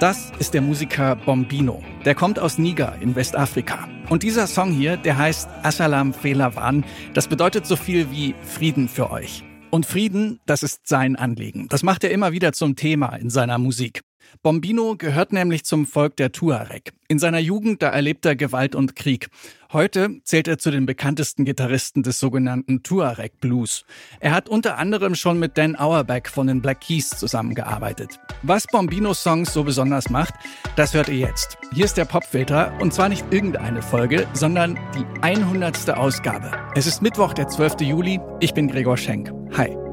Das ist der Musiker Bombino. Der kommt aus Niger in Westafrika. Und dieser Song hier, der heißt Assalam Felawan. Das bedeutet so viel wie Frieden für euch. Und Frieden, das ist sein Anliegen. Das macht er immer wieder zum Thema in seiner Musik. Bombino gehört nämlich zum Volk der Tuareg. In seiner Jugend, da erlebt er Gewalt und Krieg. Heute zählt er zu den bekanntesten Gitarristen des sogenannten Tuareg Blues. Er hat unter anderem schon mit Dan Auerbach von den Black Keys zusammengearbeitet. Was Bombinos Songs so besonders macht, das hört ihr jetzt. Hier ist der Popfilter und zwar nicht irgendeine Folge, sondern die 100. Ausgabe. Es ist Mittwoch, der 12. Juli. Ich bin Gregor Schenk. Hi.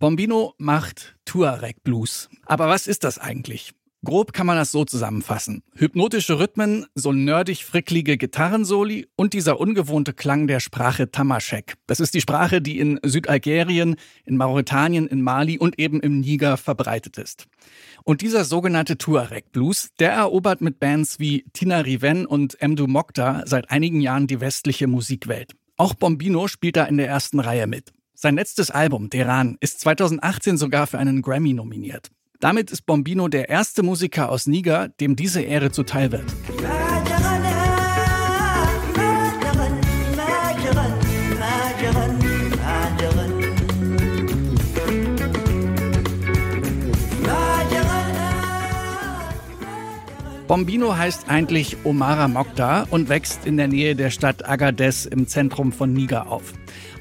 Bombino macht Tuareg Blues. Aber was ist das eigentlich? Grob kann man das so zusammenfassen. Hypnotische Rhythmen, so nerdig fricklige Gitarrensoli und dieser ungewohnte Klang der Sprache Tamashek. Das ist die Sprache, die in Südalgerien, in Mauretanien, in Mali und eben im Niger verbreitet ist. Und dieser sogenannte Tuareg Blues, der erobert mit Bands wie Tina Riven und Mdu Mokta seit einigen Jahren die westliche Musikwelt. Auch Bombino spielt da in der ersten Reihe mit. Sein letztes Album, Deran, ist 2018 sogar für einen Grammy nominiert. Damit ist Bombino der erste Musiker aus Niger, dem diese Ehre zuteil wird. Bombino heißt eigentlich Omara Mokta und wächst in der Nähe der Stadt Agadez im Zentrum von Niger auf.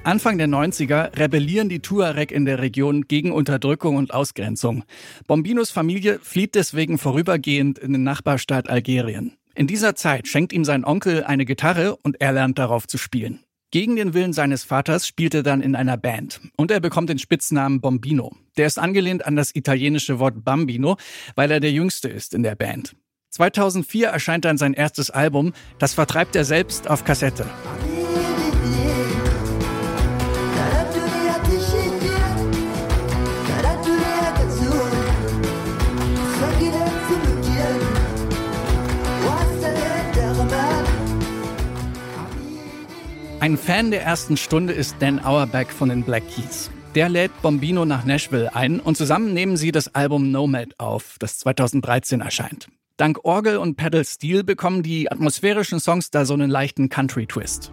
Anfang der 90er rebellieren die Tuareg in der Region gegen Unterdrückung und Ausgrenzung. Bombinos Familie flieht deswegen vorübergehend in den Nachbarstaat Algerien. In dieser Zeit schenkt ihm sein Onkel eine Gitarre und er lernt darauf zu spielen. Gegen den Willen seines Vaters spielt er dann in einer Band und er bekommt den Spitznamen Bombino. Der ist angelehnt an das italienische Wort Bambino, weil er der Jüngste ist in der Band. 2004 erscheint dann sein erstes Album, das vertreibt er selbst auf Kassette. Ein Fan der ersten Stunde ist Dan Auerbach von den Black Keys. Der lädt Bombino nach Nashville ein und zusammen nehmen sie das Album Nomad auf, das 2013 erscheint. Dank Orgel und Pedal Steel bekommen die atmosphärischen Songs da so einen leichten Country-Twist.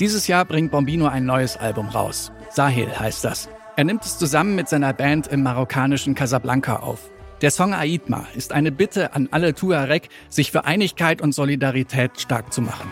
Dieses Jahr bringt Bombino ein neues Album raus. Sahel heißt das. Er nimmt es zusammen mit seiner Band im marokkanischen Casablanca auf. Der Song Aitma ist eine Bitte an alle Tuareg, sich für Einigkeit und Solidarität stark zu machen.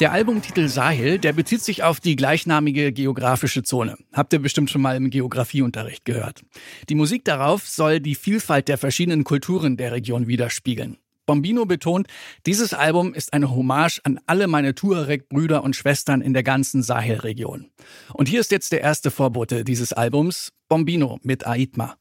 Der Albumtitel Sahel, der bezieht sich auf die gleichnamige geografische Zone. Habt ihr bestimmt schon mal im Geografieunterricht gehört. Die Musik darauf soll die Vielfalt der verschiedenen Kulturen der Region widerspiegeln. Bombino betont, dieses Album ist eine Hommage an alle meine Tuareg-Brüder und Schwestern in der ganzen Sahelregion. Und hier ist jetzt der erste Vorbote dieses Albums, Bombino mit Aitma.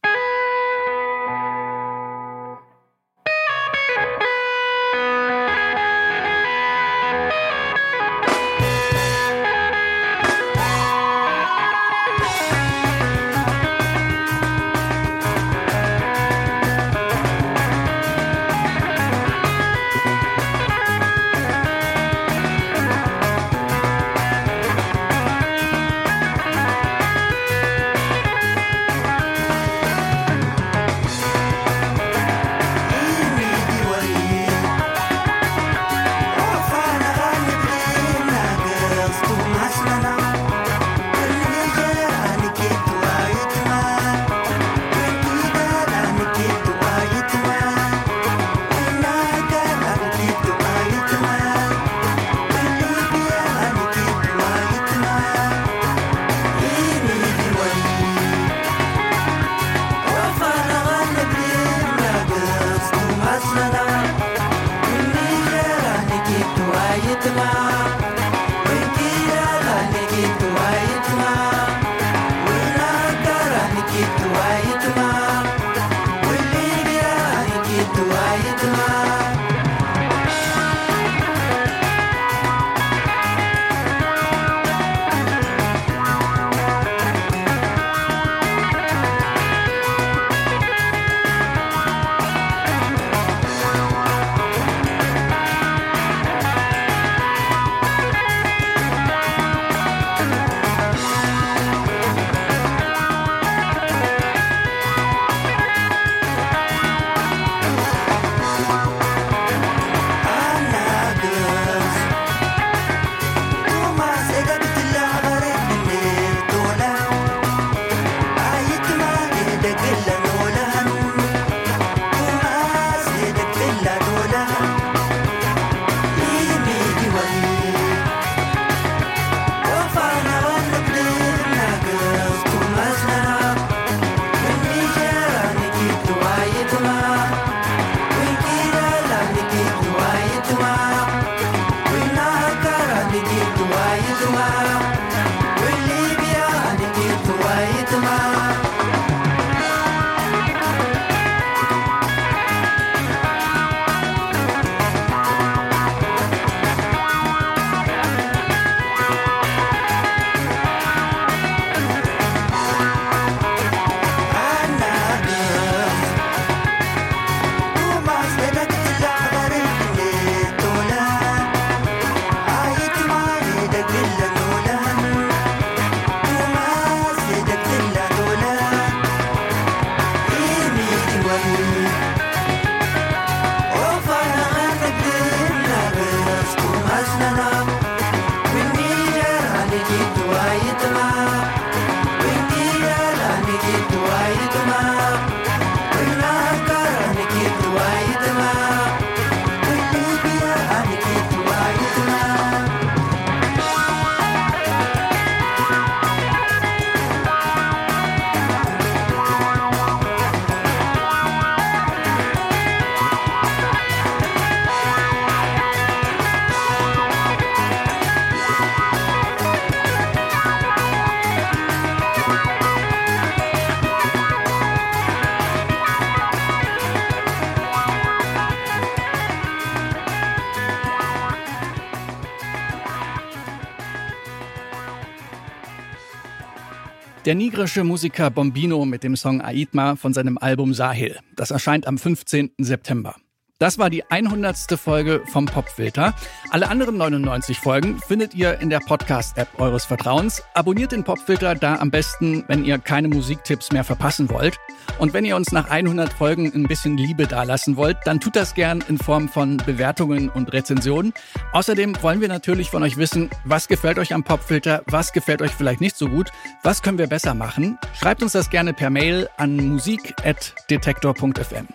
Der nigrische Musiker Bombino mit dem Song Aitma von seinem Album Sahil. Das erscheint am 15. September. Das war die 100. Folge vom Popfilter. Alle anderen 99 Folgen findet ihr in der Podcast-App eures Vertrauens. Abonniert den Popfilter da am besten, wenn ihr keine Musiktipps mehr verpassen wollt. Und wenn ihr uns nach 100 Folgen ein bisschen Liebe dalassen wollt, dann tut das gern in Form von Bewertungen und Rezensionen. Außerdem wollen wir natürlich von euch wissen, was gefällt euch am Popfilter, was gefällt euch vielleicht nicht so gut, was können wir besser machen. Schreibt uns das gerne per Mail an musik.detektor.fm.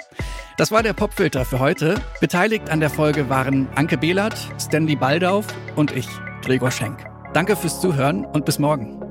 Das war der Popfilter für heute. Beteiligt an der Folge waren Anke Behlert, Stanley Baldauf und ich, Gregor Schenk. Danke fürs Zuhören und bis morgen.